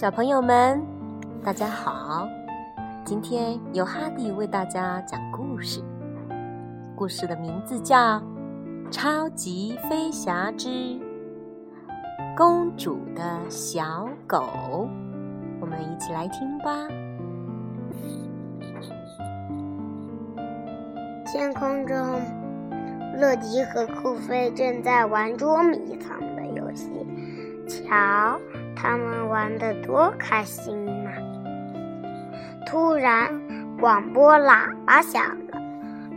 小朋友们，大家好！今天由哈迪为大家讲故事。故事的名字叫《超级飞侠之公主的小狗》，我们一起来听吧。天空中，乐迪和酷飞正在玩捉迷藏的游戏。瞧，他们玩得多开心呐！突然，广播喇叭响了。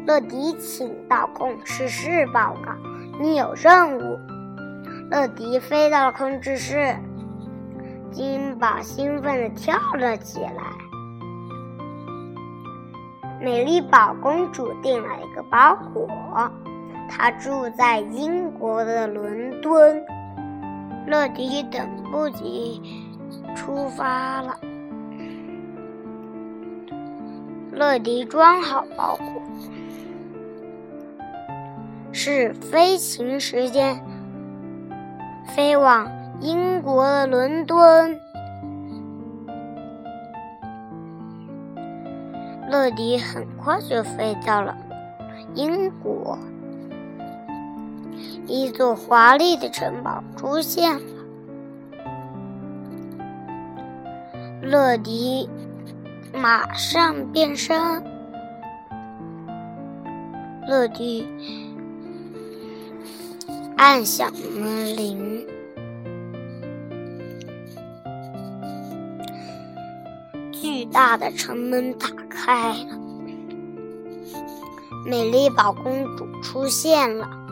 乐迪，请到控制室报告，你有任务。乐迪飞到了控制室，金宝兴奋地跳了起来。美丽宝公主订了一个包裹，她住在英国的伦敦。乐迪等不及出发了。乐迪装好包裹，是飞行时间，飞往英国的伦敦。乐迪很快就飞到了英国，一座华丽的城堡出现了。乐迪马上变身，乐迪按响门铃。巨大的城门打开了，美丽宝公主出现了。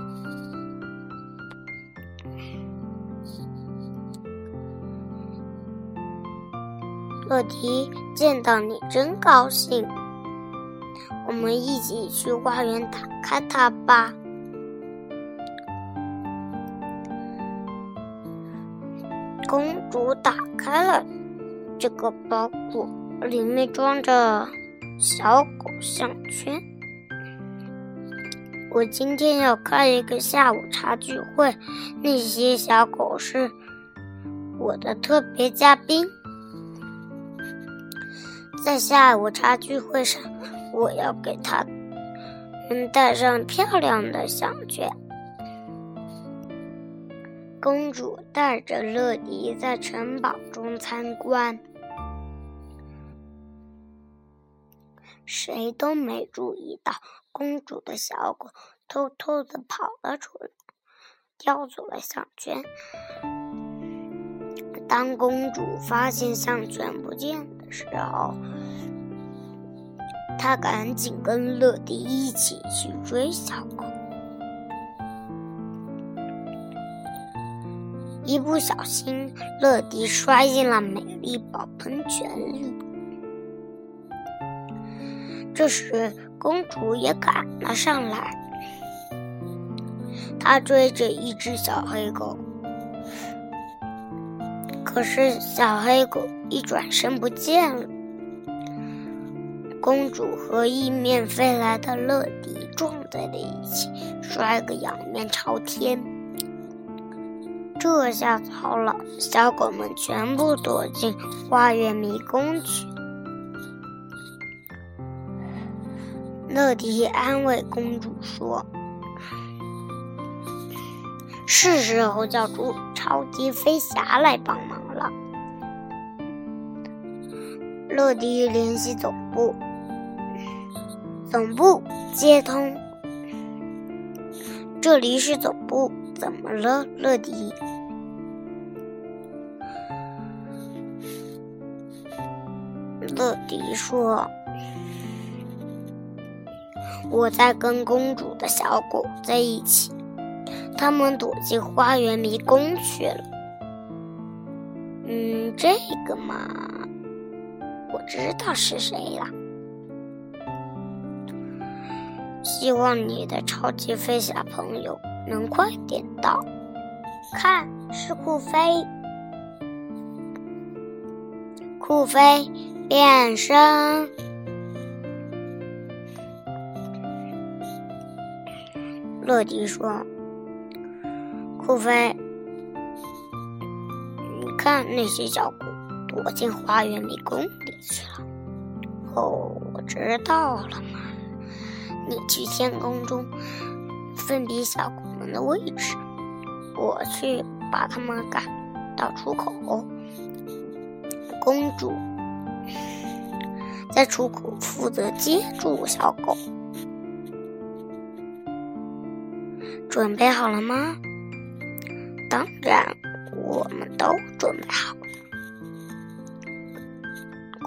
乐迪见到你真高兴，我们一起去花园打开它吧。公主打开了这个包裹。里面装着小狗项圈。我今天要开一个下午茶聚会，那些小狗是我的特别嘉宾。在下午茶聚会上，我要给他们戴上漂亮的项圈。公主带着乐迪在城堡中参观。谁都没注意到，公主的小狗偷偷的跑了出来，叼走了项圈。当公主发现项圈不见的时候，他赶紧跟乐迪一起去追小狗。一不小心，乐迪摔进了美丽宝喷泉里。这时，公主也赶了上来。她追着一只小黑狗，可是小黑狗一转身不见了。公主和迎面飞来的乐迪撞在了一起，摔个仰面朝天。这下糟了，小狗们全部躲进花园迷宫去。乐迪安慰公主说：“是时候叫出超级飞侠来帮忙了。”乐迪联系总部，总部接通。这里是总部，怎么了，乐迪？乐迪说。我在跟公主的小狗在一起，他们躲进花园迷宫去了。嗯，这个嘛，我知道是谁了。希望你的超级飞侠朋友能快点到。看，是酷飞，酷飞变身。乐迪说：“酷飞，你看那些小狗躲进花园迷宫里去了。哦，我知道了嘛，你去天空中分别小狗们的位置，我去把它们赶到出口。公主在出口负责接住小狗。准备好了吗？当然，我们都准备好了。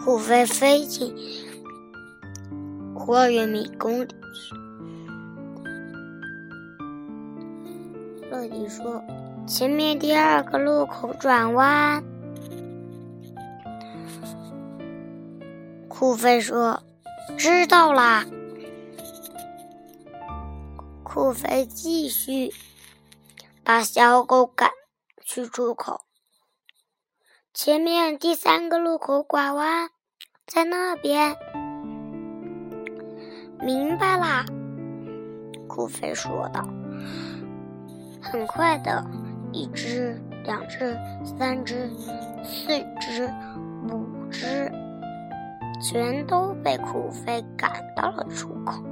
酷飞飞进花园迷宫里。乐迪说：“前面第二个路口转弯。”酷飞说：“知道啦。”酷飞继续把小狗赶去出口。前面第三个路口拐弯，在那边。明白啦，酷飞说道。很快的，一只、两只、三只、四只、五只，全都被酷飞赶到了出口。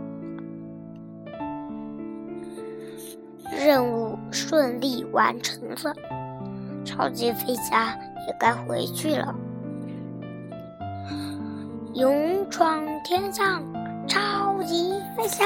任务顺利完成了，超级飞侠也该回去了。勇闯天上，超级飞侠！